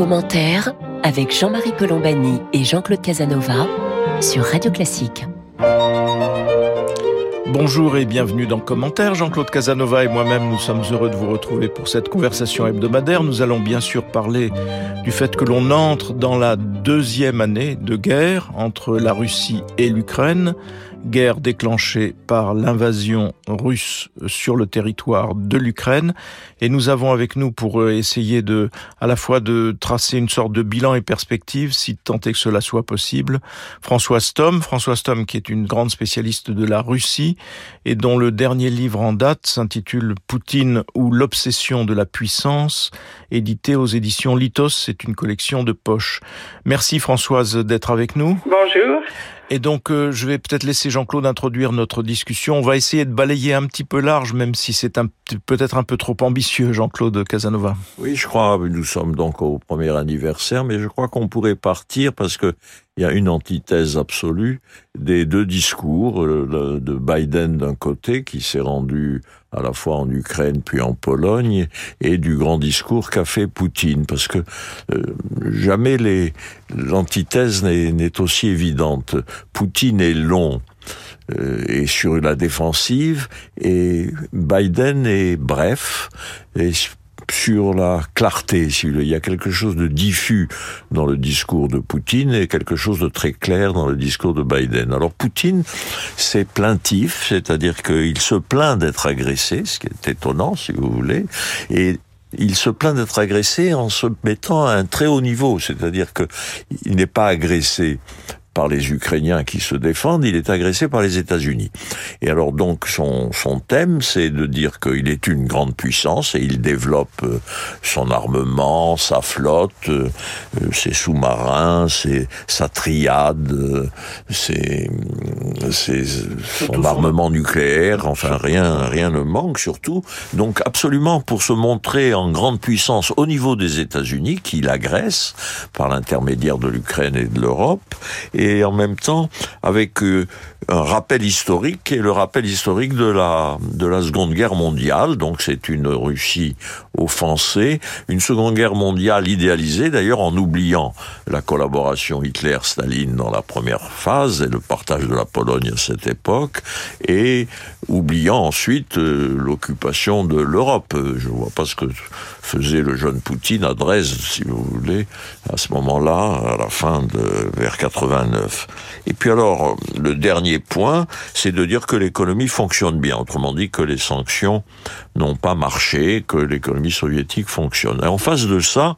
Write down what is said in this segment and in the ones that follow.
Commentaire avec Jean-Marie Colombani et Jean-Claude Casanova sur Radio Classique. Bonjour et bienvenue dans Commentaire. Jean-Claude Casanova et moi-même, nous sommes heureux de vous retrouver pour cette conversation hebdomadaire. Nous allons bien sûr parler du fait que l'on entre dans la deuxième année de guerre entre la Russie et l'Ukraine guerre déclenchée par l'invasion russe sur le territoire de l'Ukraine. Et nous avons avec nous pour euh, essayer de, à la fois de tracer une sorte de bilan et perspective, si tant est que cela soit possible, François Stom. François Stom qui est une grande spécialiste de la Russie et dont le dernier livre en date s'intitule Poutine ou l'obsession de la puissance, édité aux éditions Litos. C'est une collection de poches. Merci Françoise d'être avec nous. Bonjour. Et donc, euh, je vais peut-être laisser Jean-Claude introduire notre discussion. On va essayer de balayer un petit peu large, même si c'est peut-être un peu trop ambitieux, Jean-Claude Casanova. Oui, je crois, nous sommes donc au premier anniversaire, mais je crois qu'on pourrait partir parce que il y a une antithèse absolue des deux discours euh, de Biden d'un côté qui s'est rendu à la fois en Ukraine puis en Pologne et du grand discours qu'a fait Poutine parce que euh, jamais les l'antithèse n'est aussi évidente. Poutine est long euh, et sur la défensive et Biden est bref et sur la clarté. Il y a quelque chose de diffus dans le discours de Poutine et quelque chose de très clair dans le discours de Biden. Alors Poutine, c'est plaintif, c'est-à-dire qu'il se plaint d'être agressé, ce qui est étonnant si vous voulez, et il se plaint d'être agressé en se mettant à un très haut niveau, c'est-à-dire que il n'est pas agressé par les Ukrainiens qui se défendent, il est agressé par les États-Unis. Et alors donc son, son thème, c'est de dire qu'il est une grande puissance et il développe euh, son armement, sa flotte, euh, ses sous-marins, ses, sa triade, ses, ses, son armement nucléaire, enfin rien, rien ne manque surtout. Donc absolument pour se montrer en grande puissance au niveau des États-Unis, qu'il agresse par l'intermédiaire de l'Ukraine et de l'Europe, et en même temps avec euh, un rappel historique et le rappel historique de la de la Seconde Guerre mondiale. Donc c'est une Russie offensée, une Seconde Guerre mondiale idéalisée d'ailleurs en oubliant la collaboration Hitler-Staline dans la première phase et le partage de la Pologne à cette époque et oubliant ensuite euh, l'occupation de l'Europe. Je vois pas ce que faisait le jeune Poutine à Dresde, si vous voulez, à ce moment-là, à la fin de vers 89. Et puis alors, le dernier point, c'est de dire que l'économie fonctionne bien. Autrement dit, que les sanctions n'ont pas marché, que l'économie soviétique fonctionne. Et en face de ça,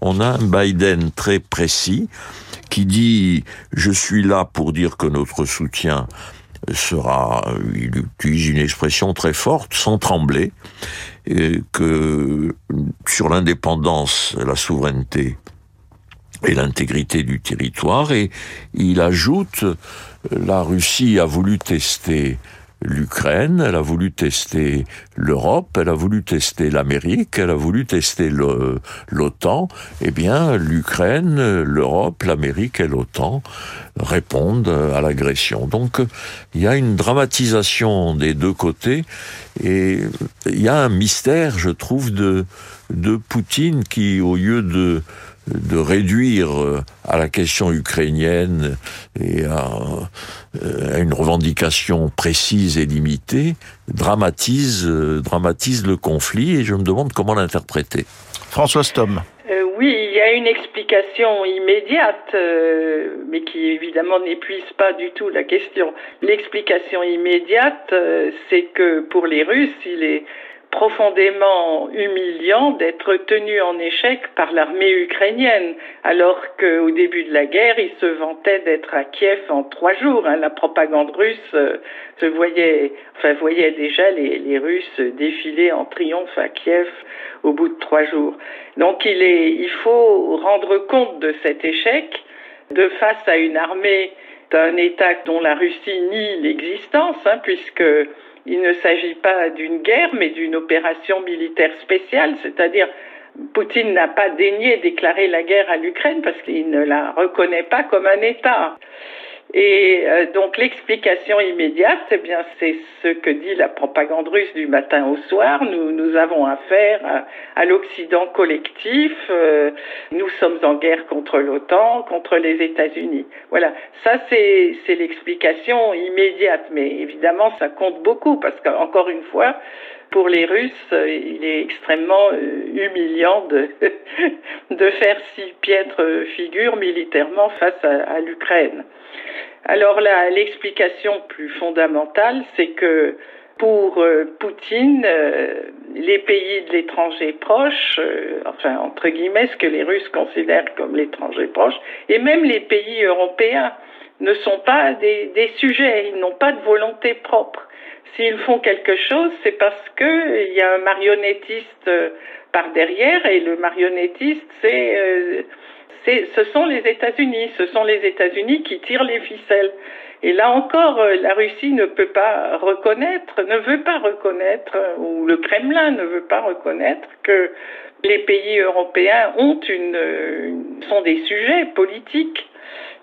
on a un Biden très précis qui dit je suis là pour dire que notre soutien sera, il utilise une expression très forte, sans trembler, que sur l'indépendance, la souveraineté et l'intégrité du territoire, et il ajoute, la Russie a voulu tester l'Ukraine, elle a voulu tester l'Europe, elle a voulu tester l'Amérique, elle a voulu tester l'OTAN. Eh bien, l'Ukraine, l'Europe, l'Amérique et l'OTAN répondent à l'agression. Donc, il y a une dramatisation des deux côtés et il y a un mystère, je trouve, de, de Poutine qui, au lieu de de réduire euh, à la question ukrainienne et à, euh, une revendication précise et limitée, dramatise, euh, dramatise le conflit et je me demande comment l'interpréter. François Stom. oui, il y a une explication immédiate, mais qui évidemment n'épuise pas du tout la question. L'explication immédiate, c'est que pour les Russes, il est profondément humiliant d'être tenu en échec par l'armée ukrainienne, alors qu'au début de la guerre, il se vantait d'être à Kiev en trois jours. Hein. La propagande russe euh, se voyait, enfin voyait déjà les, les, Russes défiler en triomphe à Kiev au bout de trois jours. Donc il est, il faut rendre compte de cet échec de face à une armée d'un État dont la Russie nie l'existence, hein, puisque il ne s'agit pas d'une guerre, mais d'une opération militaire spéciale, c'est-à-dire Poutine n'a pas daigné déclarer la guerre à l'Ukraine parce qu'il ne la reconnaît pas comme un État. Et euh, donc l'explication immédiate, eh bien, c'est ce que dit la propagande russe du matin au soir. Nous, nous avons affaire à, l'Occident collectif. Euh, nous sommes en guerre contre l'OTAN, contre les États-Unis. Voilà, ça c'est l'explication immédiate. Mais évidemment, ça compte beaucoup parce qu'encore une fois, pour les Russes, il est extrêmement euh, humiliant de, faire si piètre figure militairement face à, l'Ukraine. Alors là, l'explication plus fondamentale, c'est que pour euh, Poutine, euh, les pays de l'étranger proche, euh, enfin entre guillemets, ce que les Russes considèrent comme l'étranger proche, et même les pays européens, ne sont pas des, sujets, ils n'ont pas de volonté propre. S'ils font quelque chose, c'est parce qu'il y a un marionnettiste par derrière, et le marionnettiste, c'est ce sont les États-Unis. Ce sont les États-Unis qui tirent les ficelles. Et là encore, euh, la Russie ne peut pas reconnaître, ne veut pas reconnaître, ou le Kremlin ne veut pas reconnaître que les pays européens sont des sujets politiques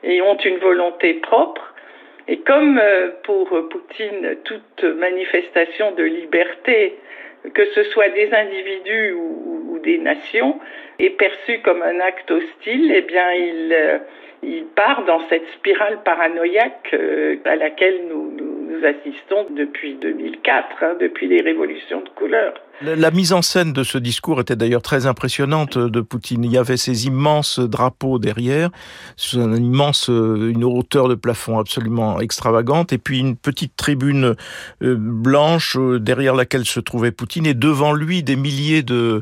et ont une volonté propre. Et comme euh, pour Poutine, toute manifestation de liberté, que ce soit des individus ou, des nations, est perçu comme un acte hostile, eh bien, il, euh, il part dans cette spirale paranoïaque euh, à laquelle nous, assistons depuis 2004, hein, depuis les révolutions de couleur. La mise en scène de ce discours était d'ailleurs très impressionnante de Poutine. Il y avait ces immenses drapeaux derrière, une immense, une hauteur de plafond absolument extravagante, et puis une petite tribune euh, blanche derrière laquelle se trouvait Poutine, et devant lui des milliers de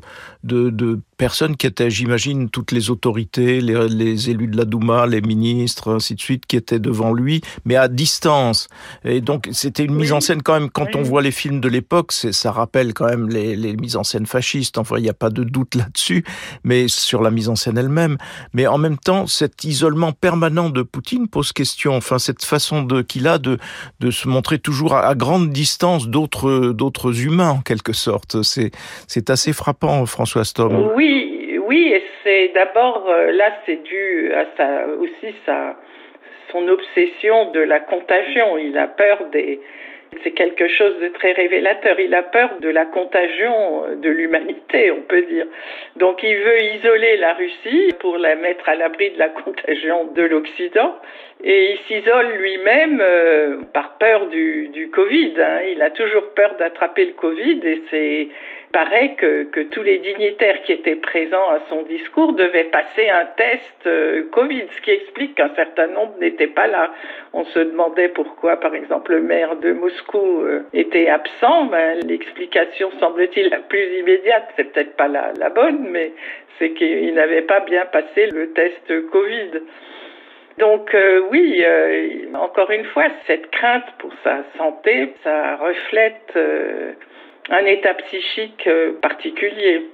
personnes qui étaient, j'imagine, toutes les autorités, les, les, élus de la Douma, les ministres, ainsi de suite, qui étaient devant lui, mais à distance. Et donc, c'était une oui. mise en scène quand même, quand oui. on voit les films de l'époque, ça rappelle quand même les, les, mises en scène fascistes. Enfin, il n'y a pas de doute là-dessus, mais sur la mise en scène elle-même. Mais en même temps, cet isolement permanent de Poutine pose question. Enfin, cette façon de qu'il a de, de se montrer toujours à, à grande distance d'autres, d'autres humains, en quelque sorte. C'est, c'est assez frappant, François. Oui, oui, et c'est d'abord euh, là, c'est dû à sa aussi sa son obsession de la contagion. Il a peur des c'est quelque chose de très révélateur. Il a peur de la contagion de l'humanité, on peut dire. Donc il veut isoler la Russie pour la mettre à l'abri de la contagion de l'Occident. Et il s'isole lui-même euh, par peur du, du Covid. Hein. Il a toujours peur d'attraper le Covid et c'est paraît que, tous les dignitaires qui étaient présents à son discours devaient passer un test euh, Covid, ce qui explique qu'un certain nombre n'étaient pas là. On se demandait pourquoi, par exemple, le maire de Moscou euh, était absent. Ben, L'explication, semble-t-il, la plus immédiate, c'est peut-être pas la, bonne, mais c'est qu'il n'avait pas bien passé le test Covid. Donc euh, oui, encore une fois, cette crainte pour sa santé, ça reflète un état psychique euh, particulier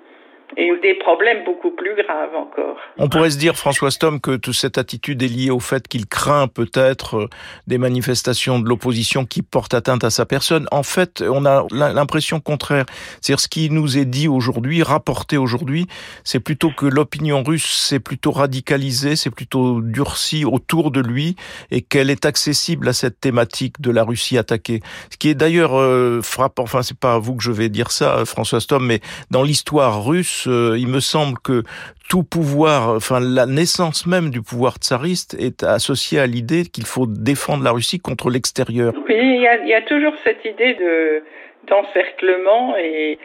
et des problèmes beaucoup plus graves encore. On pourrait se dire, François Stom, que toute cette attitude est liée au fait qu'il craint peut-être euh, des manifestations de l'opposition qui portent atteinte à sa personne. En fait, on a l'impression contraire. C'est-à-dire ce qui nous est dit aujourd'hui, rapporté aujourd'hui, c'est plutôt que l'opinion russe s'est plutôt radicalisée, c'est plutôt durcie autour de lui et qu'elle est accessible à cette thématique de la Russie attaquée. Ce qui est d'ailleurs euh, frappant, enfin c'est pas à vous que je vais dire ça, François Stom, mais dans l'histoire russe, euh, il me semble que tout pouvoir, enfin la naissance même du pouvoir tsariste est associée à l'idée qu'il faut défendre la Russie contre l'extérieur. Oui, il y, a, toujours cette idée de d'encerclement et,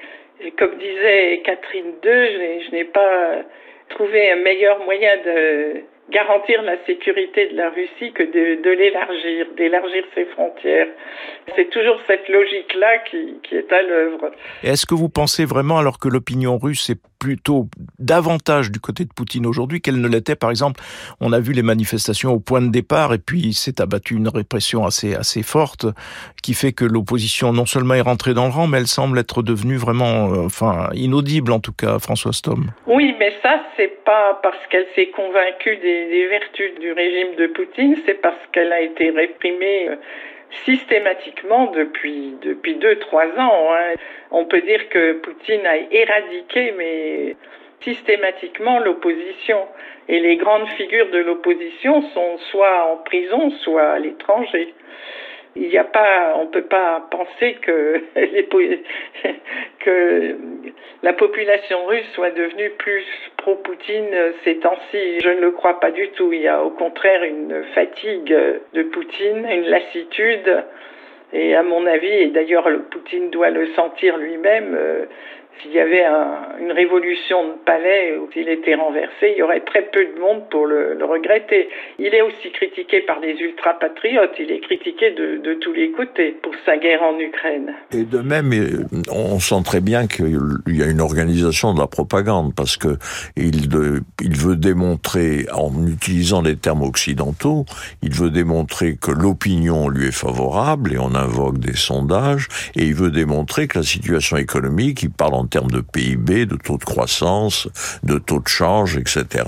comme disait Catherine II, je n'ai pas trouvé un meilleur moyen de garantir la sécurité de la Russie que de, de l'élargir, d'élargir ses frontières. C'est toujours cette logique-là qui, qui, est à l'œuvre. Est-ce que vous pensez vraiment, alors que l'opinion russe est plutôt davantage du côté de Poutine aujourd'hui qu'elle ne l'était, par exemple, on a vu les manifestations au point de départ et puis s'est abattu une répression assez, assez forte qui fait que l'opposition non seulement est rentrée dans le rang, mais elle semble être devenue vraiment, euh, enfin, inaudible en tout cas, François Stom. Oui, mais ça, c'est pas parce qu'elle s'est convaincue des, des, vertus du régime de Poutine, c'est parce qu'elle a été réprimée. Euh, systématiquement depuis depuis deux trois ans. Hein. On peut dire que Poutine a éradiqué, mais systématiquement l'opposition. Et les grandes figures de l'opposition sont soit en prison, soit à l'étranger. Il n'y a pas, on peut pas penser que, que la population russe soit devenue plus pro-Poutine ces temps-ci. Je ne le crois pas du tout. Il y a au contraire une fatigue de Poutine, une lassitude. Et à mon avis, et d'ailleurs Poutine doit le sentir lui-même, euh, s'il y avait une révolution de palais où il était renversé, il y aurait très peu de monde pour le, regretter. Il est aussi critiqué par des ultra-patriotes, il est critiqué de, tous les côtés pour sa guerre en Ukraine. Et de même, on sent très bien qu'il y a une organisation de la propagande parce que il veut démontrer, en utilisant les termes occidentaux, il veut démontrer que l'opinion lui est favorable et on invoque des sondages et il veut démontrer que la situation économique, il parle en termes de PIB, de taux de croissance, de taux de change, etc.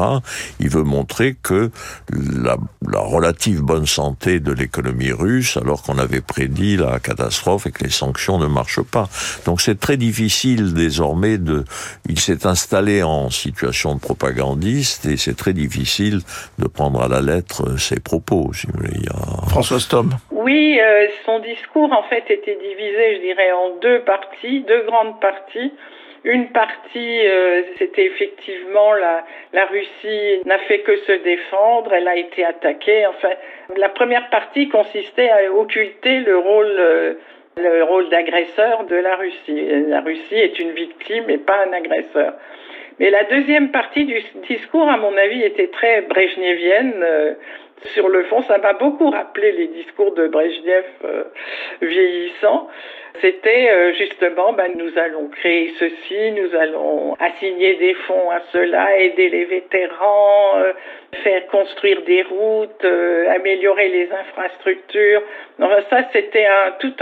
Il veut montrer que la, relative bonne santé de l'économie russe, alors qu'on avait prédit la catastrophe et que les sanctions ne marchent pas. Donc c'est très difficile désormais de... Il s'est installé en situation de propagandiste et c'est très difficile de prendre à la lettre ses propos. François Stom. Oui, euh, son discours en fait était divisé, je dirais, en deux parties, deux grandes parties. Une partie, euh, c'était effectivement la, Russie n'a fait que se défendre, elle a été attaquée. Enfin, la première partie consistait à occulter le rôle, euh, le rôle d'agresseur de la Russie. La Russie est une victime et pas un agresseur. Mais la deuxième partie du discours, à mon avis, était très brejnevienne. Euh, sur le fond, ça m'a beaucoup rappelé les discours de Brejnev euh, vieillissants. C'était euh, justement, ben, nous allons créer ceci, nous allons assigner des fonds à cela, aider les vétérans, faire construire des routes, améliorer les infrastructures. Ça, c'était tout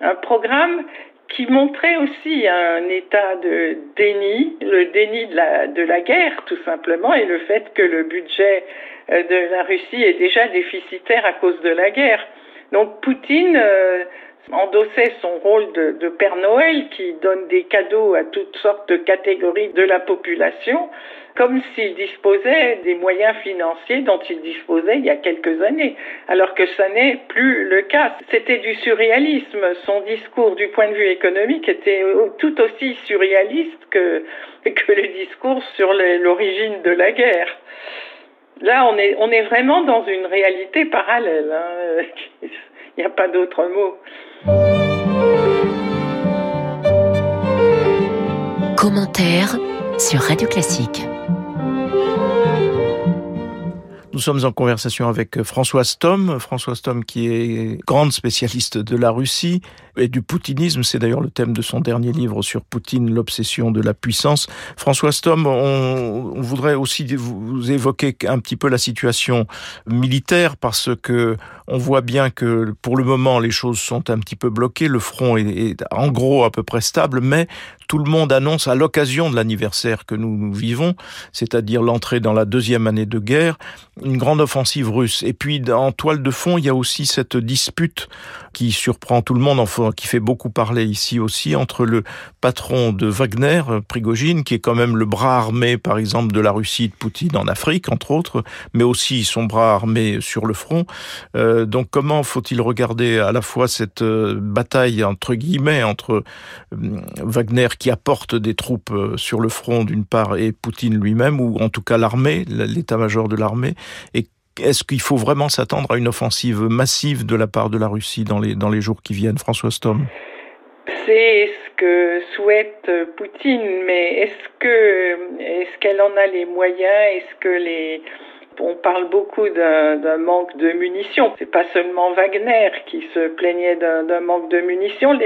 un programme qui montrait aussi un état de déni, le déni de la, guerre tout simplement, et le fait que le budget euh, de la Russie est déjà déficitaire à cause de la guerre. Donc Poutine euh, endossait son rôle de, Père Noël qui donne des cadeaux à toutes sortes de catégories de la population, comme s'il disposait des moyens financiers dont il disposait il y a quelques années, alors que ça n'est plus le cas. C'était du surréalisme. Son discours du point de vue économique était tout aussi surréaliste que, que le discours sur l'origine de la guerre. Là, on est, on est vraiment dans une réalité parallèle. Hein. Il n'y a pas d'autre mot. Commentaire sur Radio Classique. Nous sommes en conversation avec Françoise Tom. Françoise Tom qui est grande spécialiste de la Russie et du poutinisme. C'est d'ailleurs le thème de son dernier livre sur Poutine, l'obsession de la puissance. Françoise Tom, on, voudrait aussi vous évoquer un petit peu la situation militaire parce que on voit bien que pour le moment les choses sont un petit peu bloquées. Le front est, est en gros à peu près stable, mais tout le monde annonce à l'occasion de l'anniversaire que nous, nous vivons, c'est-à-dire l'entrée dans la deuxième année de guerre, une grande offensive russe. Et puis en toile de fond, il y a aussi cette dispute qui surprend tout le monde, qui fait beaucoup parler ici aussi, entre le patron de Wagner, Prigogine, qui est quand même le bras armé, par exemple, de la Russie de Poutine en Afrique, entre autres, mais aussi son bras armé sur le front. Euh, donc comment faut-il regarder à la fois cette euh, bataille, entre guillemets, entre euh, Qui apporte des troupes euh, sur le front d'une part et Poutine lui-même, ou en tout cas l'armée, l'état-major de l'armée, et est-ce qu'il faut vraiment s'attendre à une offensive massive de la part de la Russie dans les, dans les jours qui viennent François Stom C'est ce que souhaite Poutine, mais est-ce que est-ce qu'elle en a les moyens? Est-ce que les on parle beaucoup d'un manque de munitions. C'est pas seulement Wagner qui se plaignait d'un manque de munitions.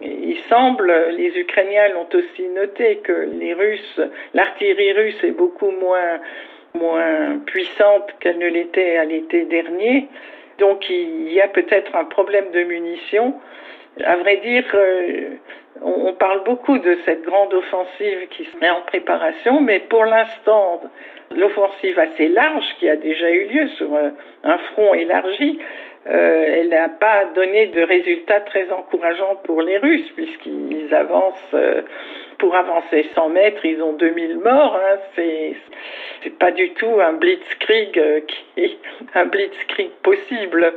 Il semble, les Ukrainiens l'ont aussi noté, que les Russes, l'artillerie russe est beaucoup moins, moins puissante qu'elle ne l'était à l'été dernier. Donc il y a peut-être un problème de munitions. À vrai dire, euh, on parle beaucoup de cette grande offensive qui se met en préparation, mais pour l'instant, l'offensive assez large qui a déjà eu lieu sur un front élargi, euh, elle n'a pas donné de résultats très encourageants pour les Russes puisqu'ils avancent euh, pour avancer 100 mètres, ils ont 2000 morts. Hein. C'est pas du tout un blitzkrieg euh, qui un blitzkrieg possible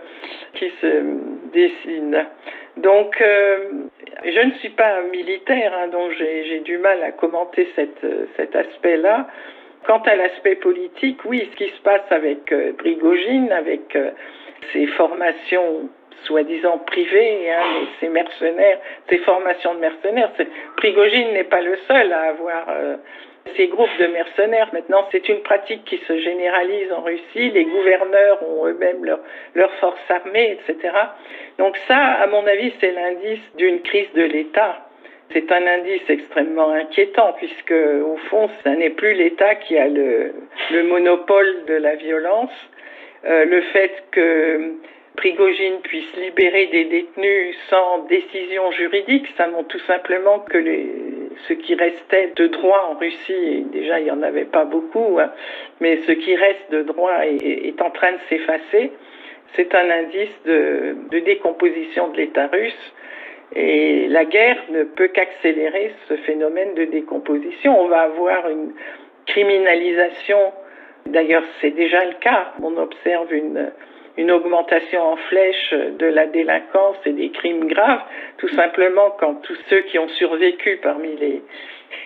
qui se dessine. Donc euh, je ne suis pas militaire, hein, donc j'ai du mal à commenter cette, cet aspect-là. Quant à l'aspect politique, oui, ce qui se passe avec euh, Brigogine, avec euh, ses formations soi-disant privées, hein, ses mercenaires, ses formations de mercenaires, Prigogine n'est pas le seul à avoir euh, ces groupes de mercenaires. Maintenant, c'est une pratique qui se généralise en Russie. Les gouverneurs ont eux-mêmes leurs leur forces armées, etc. Donc ça, à mon avis, c'est l'indice d'une crise de l'État c'est un indice extrêmement inquiétant puisque, au fond, ce n'est plus l'État qui a le, monopole de la violence. Euh, le fait que Prigogine puisse libérer des détenus sans décision juridique, ça montre tout simplement que ce qui restait de droit en Russie, déjà il n'y en avait pas beaucoup, hein, mais ce qui reste de droit est, en train de s'effacer. C'est un indice de décomposition de l'État russe et la guerre ne peut qu'accélérer ce phénomène de décomposition. On va avoir une criminalisation, d'ailleurs c'est déjà le cas, on observe une, une augmentation en flèche de la délinquance et des crimes graves, tout simplement quand tous ceux qui ont survécu parmi les,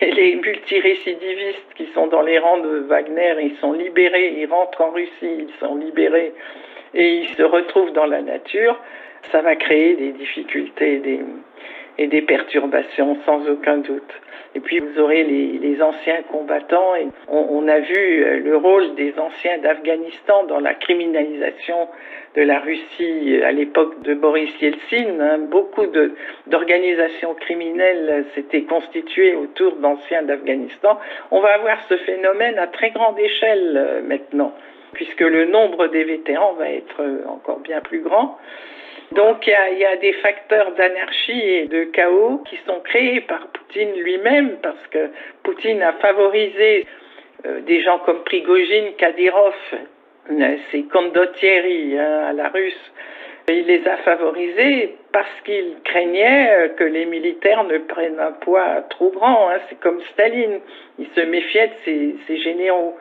les multirécidivistes qui sont dans les rangs de Wagner, ils sont libérés, ils rentrent en Russie, ils sont libérés et ils se retrouvent dans la nature, ça va créer des difficultés des, et des perturbations sans aucun doute. Et puis vous aurez les, anciens combattants et on, on, a vu euh, le rôle des anciens d'Afghanistan dans la criminalisation de la Russie à l'époque de Boris Yeltsin. Hein. Beaucoup d'organisations criminelles s'étaient constituées autour d'anciens d'Afghanistan. On va avoir ce phénomène à très grande échelle euh, maintenant, puisque le nombre des vétérans va être euh, encore bien plus grand. Donc il y a, des facteurs d'anarchie et de chaos qui sont créés par Poutine lui-même parce que Poutine a favorisé euh, des gens comme Prigogine, Kadyrov, euh, c'est Condottieri hein, à la russe. Il les a favorisés parce qu'il craignait euh, que les militaires ne prennent un poids trop grand. Hein. C'est comme Staline, il se méfiait de ses, généraux.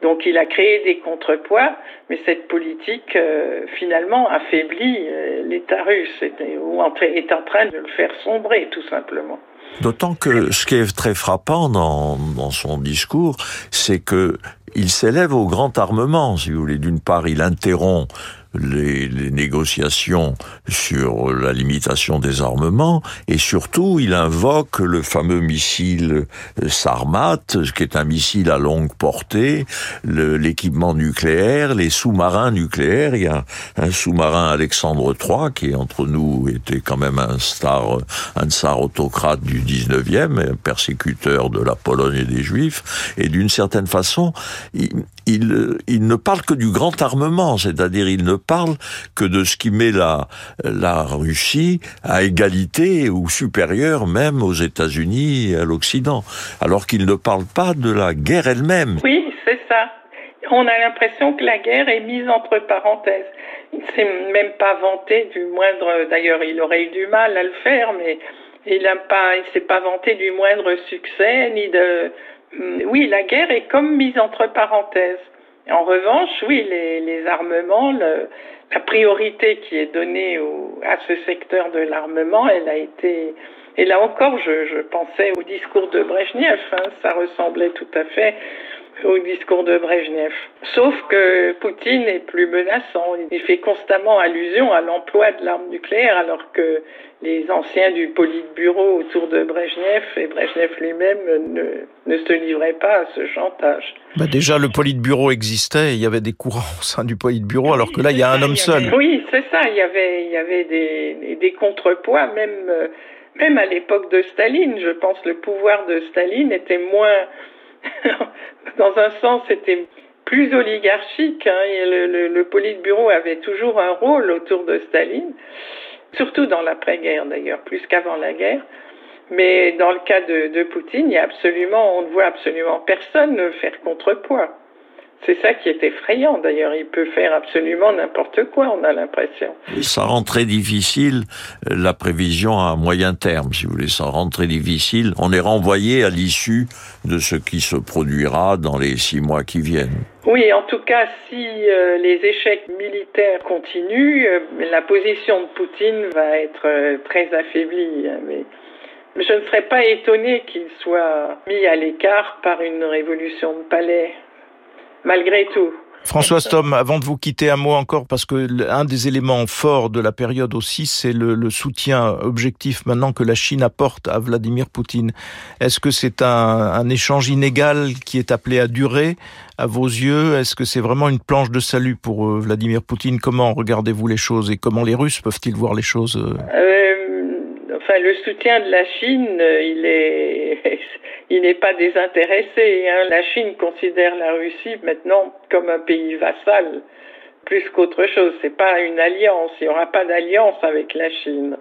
Donc il a créé des contrepoids, mais cette politique euh, finalement affaiblit euh, l'État russe ou est en train de le faire sombrer tout simplement. D'autant que ce qui est très frappant dans, dans son discours, c'est que il s'élève au grand armement, si vous voulez. D'une part, il interrompt les, les, négociations sur la limitation des armements et surtout il invoque le fameux missile Sarmat, qui est un missile à longue portée, l'équipement nucléaire, les sous-marins nucléaires. Il y a un sous-marin Alexandre III qui entre nous était quand même un star, un tsar autocrate du 19e, un persécuteur de la Pologne et des Juifs. Et d'une certaine façon, il, ne parle que du grand armement, c'est-à-dire il ne parle que de ce qui met la, la Russie à égalité ou supérieure même aux États-Unis et à l'Occident, alors qu'il ne parle pas de la guerre elle-même. Oui, c'est ça. On a l'impression que la guerre est mise entre parenthèses. Il ne s'est même pas vanté du moindre. D'ailleurs, il aurait eu du mal à le faire, mais il n'a pas, il s'est pas vanté du moindre succès ni de. Oui, la guerre est comme mise entre parenthèses. En revanche, oui, les, armements, la priorité qui est donnée à ce secteur de l'armement, elle a été. Et là encore, je, je pensais au discours de Brezhnev, hein, ça ressemblait tout à fait au discours de Brezhnev. Sauf que Poutine est plus menaçant. Il fait constamment allusion à l'emploi de l'arme nucléaire alors que les anciens du Politburo autour de Brezhnev et Brezhnev lui-même ne, ne, se livraient pas à ce chantage. Bah déjà, le Politburo existait, il y avait des courants au sein du Politburo, alors que là, il y a un homme seul. Oui, c'est ça, il y avait, il y avait des, des contrepoids, même, même à l'époque de Staline. Je pense que le pouvoir de Staline était moins dans un sens, c'était plus oligarchique. Hein, le Politburo avait toujours un rôle autour de Staline, surtout dans l'après-guerre d'ailleurs, plus qu'avant la guerre. Mais dans le cas de, de, Poutine, il y a absolument, on ne voit absolument personne faire contrepoids. C'est ça qui est effrayant d'ailleurs. Il peut faire absolument n'importe quoi, on a l'impression. Ça rend très difficile euh, la prévision à moyen terme, si vous voulez. Ça rend très difficile. On est renvoyé à l'issue de ce qui se produira dans les six mois qui viennent. Oui, en tout cas, si euh, les échecs militaires continuent, euh, la position de Poutine va être très affaiblie. Mais je ne serais pas étonné qu'il soit mis à l'écart par une révolution de palais malgré tout. François Stom, avant de vous quitter un mot encore, parce que un des éléments forts de la période aussi, c'est le, soutien objectif maintenant que la Chine apporte à Vladimir Poutine. Est-ce que c'est un, échange inégal qui est appelé à durer à vos yeux? Est-ce que c'est vraiment une planche de salut pour euh, Vladimir Poutine? Comment regardez-vous les choses et comment les Russes peuvent-ils voir les choses euh, euh, Enfin, le soutien de la Chine, il est il n'est pas désintéressé. Hein. La Chine considère la Russie maintenant comme un pays vassal plus qu'autre chose. C'est pas une alliance. Il n'y aura pas d'alliance avec la Chine.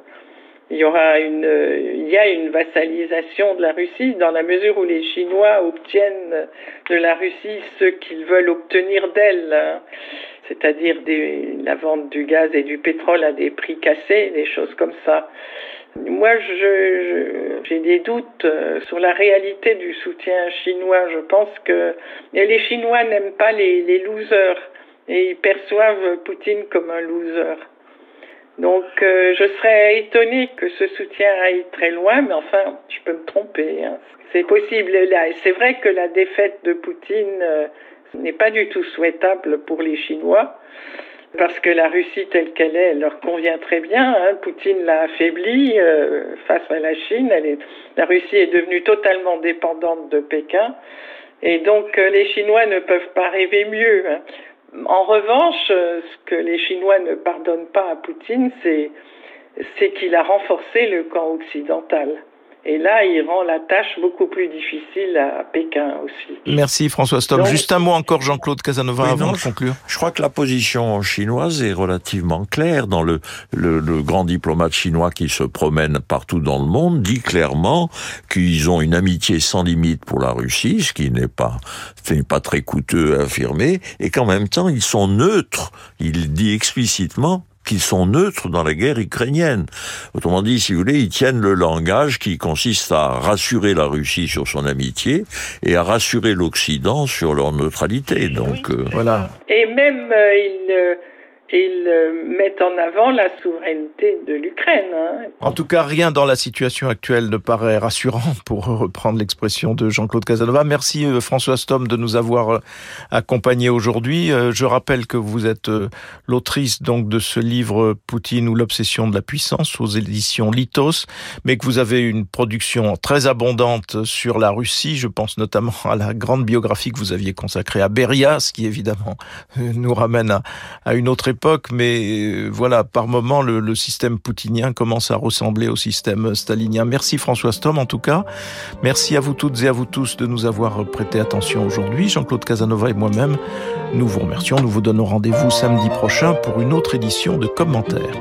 Il y aura une, il y a une vassalisation de la Russie dans la mesure où les Chinois obtiennent de la Russie ce qu'ils veulent obtenir d'elle. Hein. C'est-à-dire la vente du gaz et du pétrole à des prix cassés, des choses comme ça. Moi, j'ai des doutes euh, sur la réalité du soutien chinois. Je pense que les Chinois n'aiment pas les, losers et ils perçoivent Poutine comme un loser. Donc, euh, je serais étonné que ce soutien aille très loin, mais enfin, je peux me tromper. Hein. C'est possible. C'est vrai que la défaite de Poutine euh, n'est pas du tout souhaitable pour les Chinois parce que la Russie telle qu'elle est, elle leur convient très bien. Hein. Poutine l'a affaiblie euh, face à la Chine. La Russie est devenue totalement dépendante de Pékin. Et donc euh, les Chinois ne peuvent pas rêver mieux. Hein. En revanche, euh, ce que les Chinois ne pardonnent pas à Poutine, c'est qu'il a renforcé le camp occidental. Et là, il rend la tâche beaucoup plus difficile à Pékin aussi. Merci François Stop. Juste un mot encore, Jean-Claude Casanova, avant de conclure. Je crois que la position chinoise est relativement claire. Dans le, le, le, grand diplomate chinois qui se promène partout dans le monde dit clairement qu'ils ont une amitié sans limite pour la Russie, ce qui n'est pas, n'est pas très coûteux à affirmer, et qu'en même temps ils sont neutres. Il dit explicitement qu'ils sont neutres dans la guerre ukrainienne. Autrement dit, si vous voulez, ils tiennent le langage qui consiste à rassurer la Russie sur son amitié et à rassurer l'Occident sur leur neutralité. Donc euh, voilà. Et même euh, ils euh, ils euh, mettent en avant la souveraineté de l'Ukraine. Hein. En tout cas, rien dans la situation actuelle ne paraît rassurant, pour reprendre l'expression de Jean-Claude Casanova. Merci euh, François Stom de nous avoir euh, accompagnés aujourd'hui. Je rappelle que vous êtes l'autrice donc de ce livre Poutine ou l'obsession de la puissance aux éditions Litos, mais que vous avez une production très abondante sur la Russie. Je pense notamment à la grande biographie que vous aviez consacrée à Beria, ce qui évidemment nous ramène à, à une autre époque mais euh, voilà, par moment, le, système poutinien commence à ressembler au système stalinien. Merci François Stom, en tout cas. Merci à vous toutes et à vous tous de nous avoir prêté attention aujourd'hui. Jean-Claude Casanova et moi-même, nous vous remercions. Nous vous donnons rendez-vous samedi prochain pour une autre édition de commentaires.